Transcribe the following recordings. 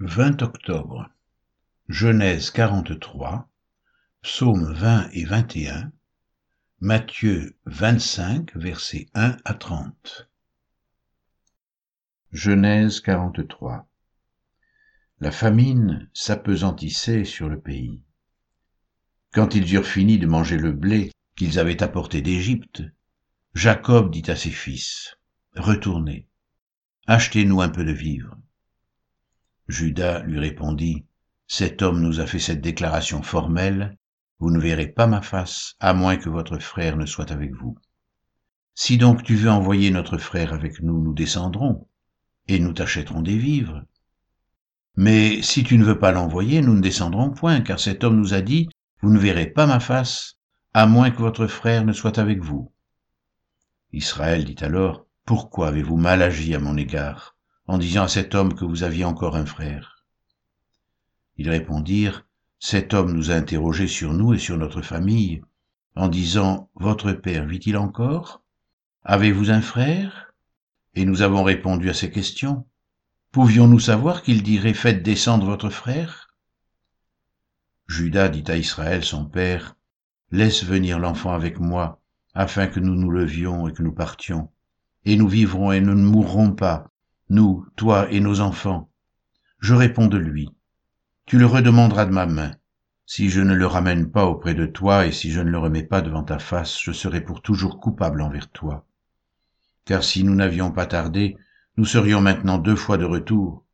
20 octobre. Genèse 43, Psaume 20 et 21, Matthieu 25, versets 1 à 30. Genèse 43. La famine s'apesantissait sur le pays. Quand ils eurent fini de manger le blé qu'ils avaient apporté d'Égypte, Jacob dit à ses fils, Retournez, achetez-nous un peu de vivres. Judas lui répondit, Cet homme nous a fait cette déclaration formelle, vous ne verrez pas ma face, à moins que votre frère ne soit avec vous. Si donc tu veux envoyer notre frère avec nous, nous descendrons, et nous t'achèterons des vivres. Mais si tu ne veux pas l'envoyer, nous ne descendrons point, car cet homme nous a dit, vous ne verrez pas ma face, à moins que votre frère ne soit avec vous. Israël dit alors, Pourquoi avez-vous mal agi à mon égard? En disant à cet homme que vous aviez encore un frère. Ils répondirent, Cet homme nous a interrogés sur nous et sur notre famille, en disant, Votre père vit-il encore? Avez-vous un frère? Et nous avons répondu à ces questions. Pouvions-nous savoir qu'il dirait, Faites descendre votre frère? Judas dit à Israël, son père, Laisse venir l'enfant avec moi, afin que nous nous levions et que nous partions, et nous vivrons et nous ne mourrons pas, nous, toi et nos enfants. Je réponds de lui. Tu le redemanderas de ma main. Si je ne le ramène pas auprès de toi et si je ne le remets pas devant ta face, je serai pour toujours coupable envers toi. Car si nous n'avions pas tardé, nous serions maintenant deux fois de retour.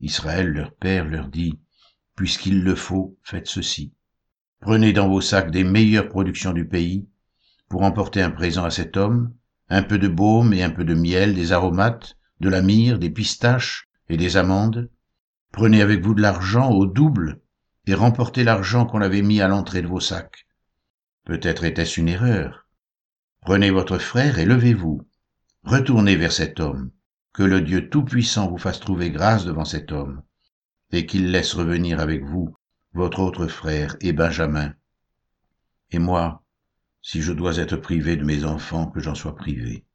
Israël, leur père, leur dit, Puisqu'il le faut, faites ceci. Prenez dans vos sacs des meilleures productions du pays, pour emporter un présent à cet homme, un peu de baume et un peu de miel, des aromates, de la myrrhe, des pistaches et des amandes. Prenez avec vous de l'argent au double et remportez l'argent qu'on avait mis à l'entrée de vos sacs. Peut-être était-ce une erreur. Prenez votre frère et levez-vous. Retournez vers cet homme. Que le Dieu Tout-Puissant vous fasse trouver grâce devant cet homme, et qu'il laisse revenir avec vous votre autre frère et Benjamin. Et moi, si je dois être privé de mes enfants, que j'en sois privé.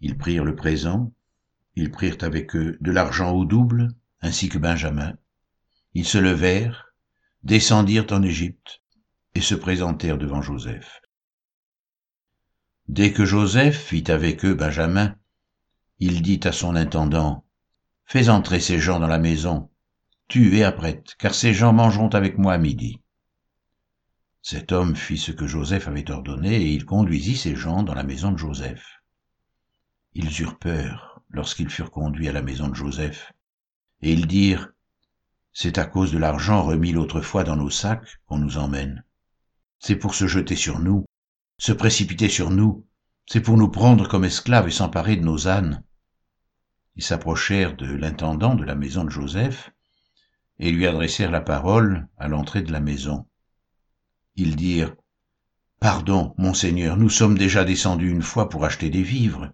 Ils prirent le présent, ils prirent avec eux de l'argent au double, ainsi que Benjamin. Ils se levèrent, descendirent en Égypte, et se présentèrent devant Joseph. Dès que Joseph fit avec eux Benjamin, il dit à son intendant, Fais entrer ces gens dans la maison, tue et apprête, car ces gens mangeront avec moi à midi. Cet homme fit ce que Joseph avait ordonné, et il conduisit ces gens dans la maison de Joseph. Ils eurent peur lorsqu'ils furent conduits à la maison de Joseph, et ils dirent, C'est à cause de l'argent remis l'autre fois dans nos sacs qu'on nous emmène. C'est pour se jeter sur nous, se précipiter sur nous, c'est pour nous prendre comme esclaves et s'emparer de nos ânes. Ils s'approchèrent de l'intendant de la maison de Joseph, et lui adressèrent la parole à l'entrée de la maison. Ils dirent, Pardon, monseigneur, nous sommes déjà descendus une fois pour acheter des vivres.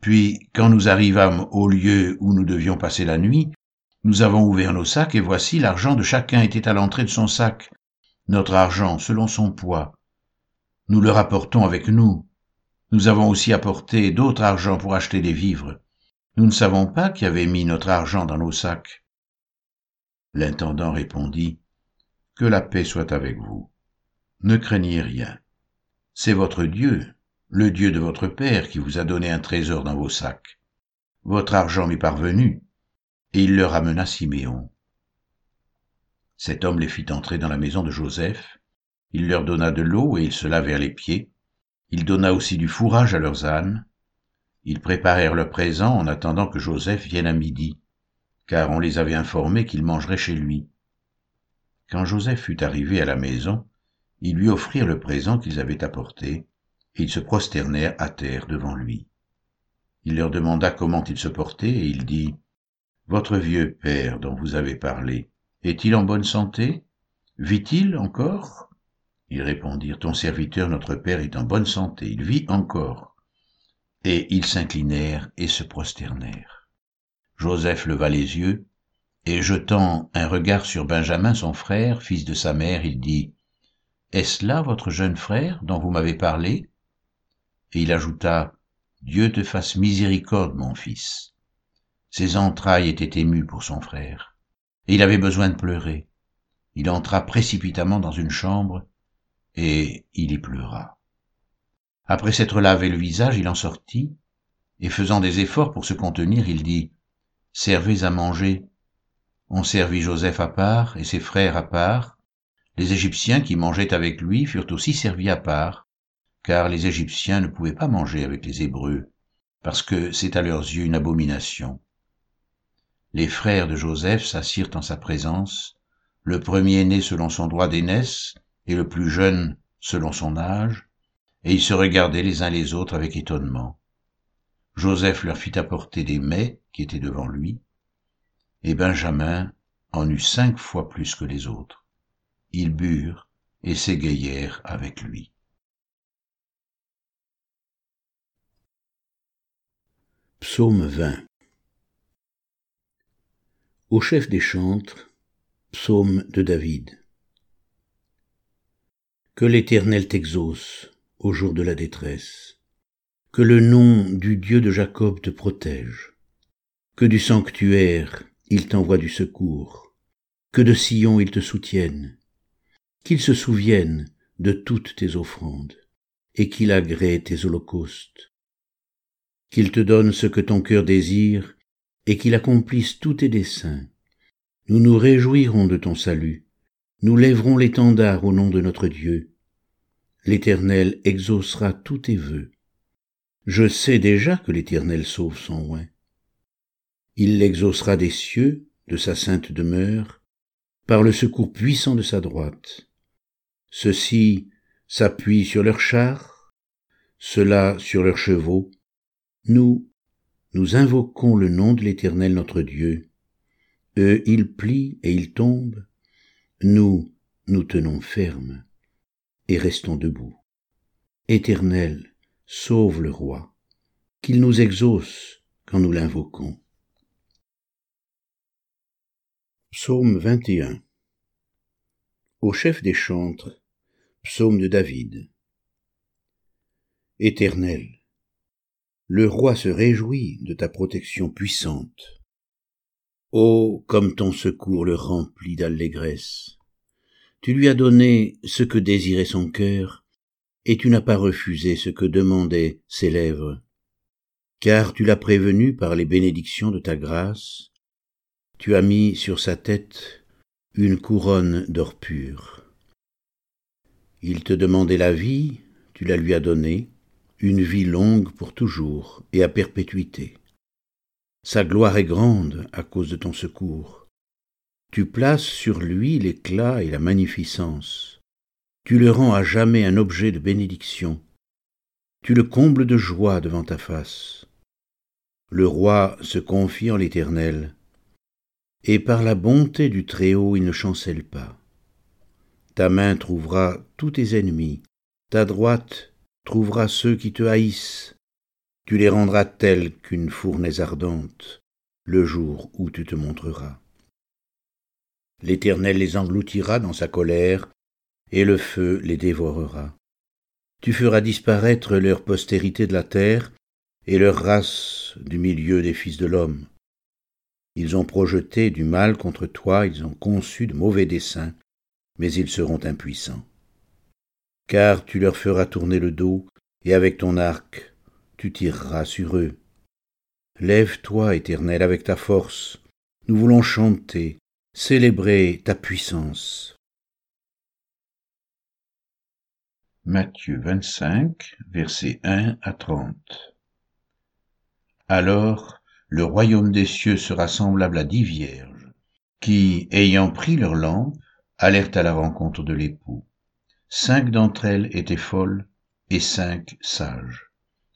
Puis, quand nous arrivâmes au lieu où nous devions passer la nuit, nous avons ouvert nos sacs et voici l'argent de chacun était à l'entrée de son sac, notre argent selon son poids. Nous le rapportons avec nous. Nous avons aussi apporté d'autres argent pour acheter des vivres. Nous ne savons pas qui avait mis notre argent dans nos sacs. L'intendant répondit, Que la paix soit avec vous. Ne craignez rien. C'est votre Dieu, le Dieu de votre Père qui vous a donné un trésor dans vos sacs. Votre argent m'est parvenu. Et il leur amena Siméon. Cet homme les fit entrer dans la maison de Joseph. Il leur donna de l'eau et ils se lavèrent les pieds. Il donna aussi du fourrage à leurs ânes. Ils préparèrent leur présent en attendant que Joseph vienne à midi, car on les avait informés qu'il mangerait chez lui. Quand Joseph fut arrivé à la maison, ils lui offrirent le présent qu'ils avaient apporté, ils se prosternèrent à terre devant lui. Il leur demanda comment il se portait, et il dit, Votre vieux père dont vous avez parlé, est-il en bonne santé? Vit-il encore? Ils répondirent, Ton serviteur, notre père, est en bonne santé, il vit encore. Et ils s'inclinèrent et se prosternèrent. Joseph leva les yeux, et jetant un regard sur Benjamin, son frère, fils de sa mère, il dit, Est-ce là votre jeune frère dont vous m'avez parlé? Et il ajouta, Dieu te fasse miséricorde, mon fils. Ses entrailles étaient émues pour son frère, et il avait besoin de pleurer. Il entra précipitamment dans une chambre, et il y pleura. Après s'être lavé le visage, il en sortit, et faisant des efforts pour se contenir, il dit, Servez à manger. On servit Joseph à part et ses frères à part. Les Égyptiens qui mangeaient avec lui furent aussi servis à part, car les Égyptiens ne pouvaient pas manger avec les Hébreux, parce que c'est à leurs yeux une abomination. Les frères de Joseph s'assirent en sa présence, le premier-né selon son droit d'aînesse et le plus jeune selon son âge, et ils se regardaient les uns les autres avec étonnement. Joseph leur fit apporter des mets qui étaient devant lui, et Benjamin en eut cinq fois plus que les autres. Ils burent et s'égayèrent avec lui. Psaume 20 Au chef des chantres, psaume de David. Que l'Éternel t'exauce au jour de la détresse, que le nom du Dieu de Jacob te protège, que du sanctuaire il t'envoie du secours, que de Sion il te soutienne, qu'il se souvienne de toutes tes offrandes, et qu'il agrée tes holocaustes, qu'il te donne ce que ton cœur désire, et qu'il accomplisse tous tes desseins. Nous nous réjouirons de ton salut, nous lèverons l'étendard au nom de notre Dieu, l'Éternel exaucera tous tes vœux. Je sais déjà que l'Éternel sauve son oin. Il l'exaucera des cieux, de sa sainte demeure, par le secours puissant de sa droite. Ceux-ci s'appuient sur leurs chars, ceux-là sur leurs chevaux. Nous, nous invoquons le nom de l'Éternel notre Dieu. Eux, ils plient et ils tombent. Nous, nous tenons ferme et restons debout. Éternel, sauve le roi, qu'il nous exauce quand nous l'invoquons. Psaume 21 Au chef des chantres, psaume de David. Éternel, le roi se réjouit de ta protection puissante. Oh, comme ton secours le remplit d'allégresse. Tu lui as donné ce que désirait son cœur, et tu n'as pas refusé ce que demandaient ses lèvres. Car tu l'as prévenu par les bénédictions de ta grâce, tu as mis sur sa tête une couronne d'or pur. Il te demandait la vie, tu la lui as donnée, une vie longue pour toujours et à perpétuité. Sa gloire est grande à cause de ton secours. Tu places sur lui l'éclat et la magnificence. Tu le rends à jamais un objet de bénédiction. Tu le combles de joie devant ta face. Le roi se confie en l'Éternel, et par la bonté du Très-Haut il ne chancelle pas. Ta main trouvera tous tes ennemis, ta droite trouvera ceux qui te haïssent. Tu les rendras tels qu'une fournaise ardente, le jour où tu te montreras. L'Éternel les engloutira dans sa colère, et le feu les dévorera. Tu feras disparaître leur postérité de la terre, et leur race du milieu des fils de l'homme. Ils ont projeté du mal contre toi, ils ont conçu de mauvais desseins, mais ils seront impuissants. Car tu leur feras tourner le dos, et avec ton arc tu tireras sur eux. Lève-toi, Éternel, avec ta force, nous voulons chanter, célébrer ta puissance. Matthieu 25, versets 1 à 30. Alors le royaume des cieux sera semblable à dix vierges, qui, ayant pris leurs lampes, allèrent à la rencontre de l'époux. Cinq d'entre elles étaient folles et cinq sages.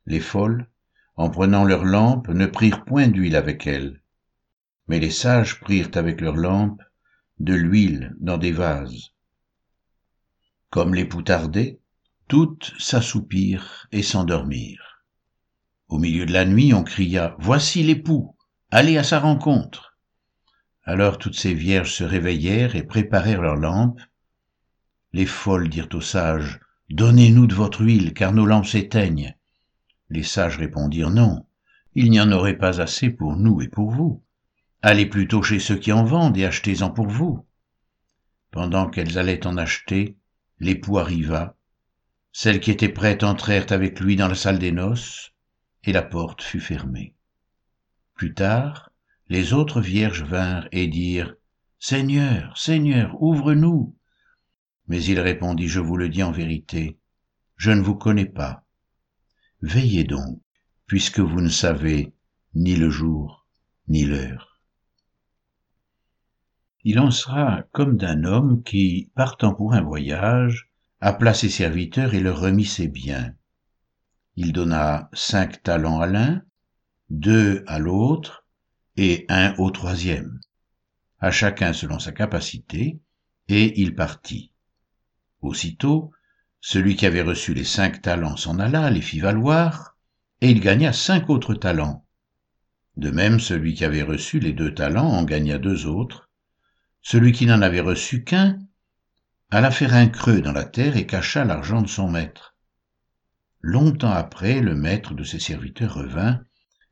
Les folles, en prenant leurs lampes, ne prirent point d'huile avec elles, mais les sages prirent avec leurs lampes de l'huile dans des vases. Comme l'époux tardait, toutes s'assoupirent et s'endormirent. Au milieu de la nuit, on cria Voici l'époux, allez à sa rencontre. Alors toutes ces vierges se réveillèrent et préparèrent leurs lampes. Les folles dirent aux sages Donnez-nous de votre huile, car nos lampes s'éteignent. Les sages répondirent Non, il n'y en aurait pas assez pour nous et pour vous. Allez plutôt chez ceux qui en vendent et achetez-en pour vous. Pendant qu'elles allaient en acheter, l'époux arriva. Celles qui étaient prêtes entrèrent avec lui dans la salle des noces, et la porte fut fermée. Plus tard, les autres vierges vinrent et dirent, Seigneur, Seigneur, ouvre-nous. Mais il répondit, Je vous le dis en vérité, je ne vous connais pas. Veillez donc, puisque vous ne savez ni le jour ni l'heure. Il en sera comme d'un homme qui, partant pour un voyage, appela ses serviteurs et leur remit ses biens. Il donna cinq talents à l'un, deux à l'autre et un au troisième, à chacun selon sa capacité, et il partit. Aussitôt, celui qui avait reçu les cinq talents s'en alla, les fit valoir, et il gagna cinq autres talents. De même, celui qui avait reçu les deux talents en gagna deux autres. Celui qui n'en avait reçu qu'un alla faire un creux dans la terre et cacha l'argent de son maître. Longtemps après, le maître de ses serviteurs revint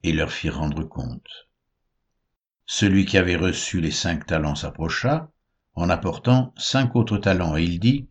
et leur fit rendre compte. Celui qui avait reçu les cinq talents s'approcha, en apportant cinq autres talents, et il dit,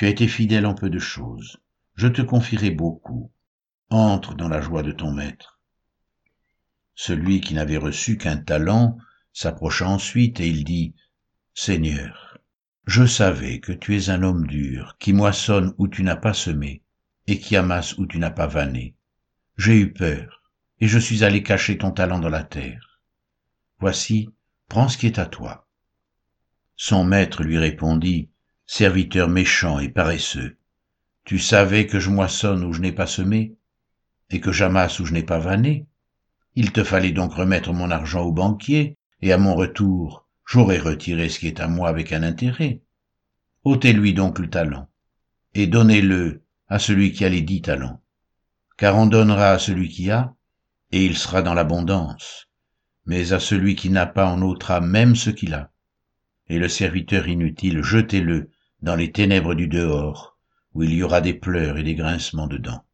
tu as été fidèle en peu de choses, je te confierai beaucoup. Entre dans la joie de ton maître. Celui qui n'avait reçu qu'un talent s'approcha ensuite et il dit, Seigneur, je savais que tu es un homme dur, qui moissonne où tu n'as pas semé, et qui amasse où tu n'as pas vanné. J'ai eu peur, et je suis allé cacher ton talent dans la terre. Voici, prends ce qui est à toi. Son maître lui répondit, serviteur méchant et paresseux. Tu savais que je moissonne où je n'ai pas semé, et que j'amasse où je n'ai pas vanné. Il te fallait donc remettre mon argent au banquier, et à mon retour, j'aurais retiré ce qui est à moi avec un intérêt. ôtez-lui donc le talent, et donnez-le à celui qui a les dix talents. Car on donnera à celui qui a, et il sera dans l'abondance, mais à celui qui n'a pas on ôtera même ce qu'il a. Et le serviteur inutile, jetez-le dans les ténèbres du dehors, où il y aura des pleurs et des grincements de dents.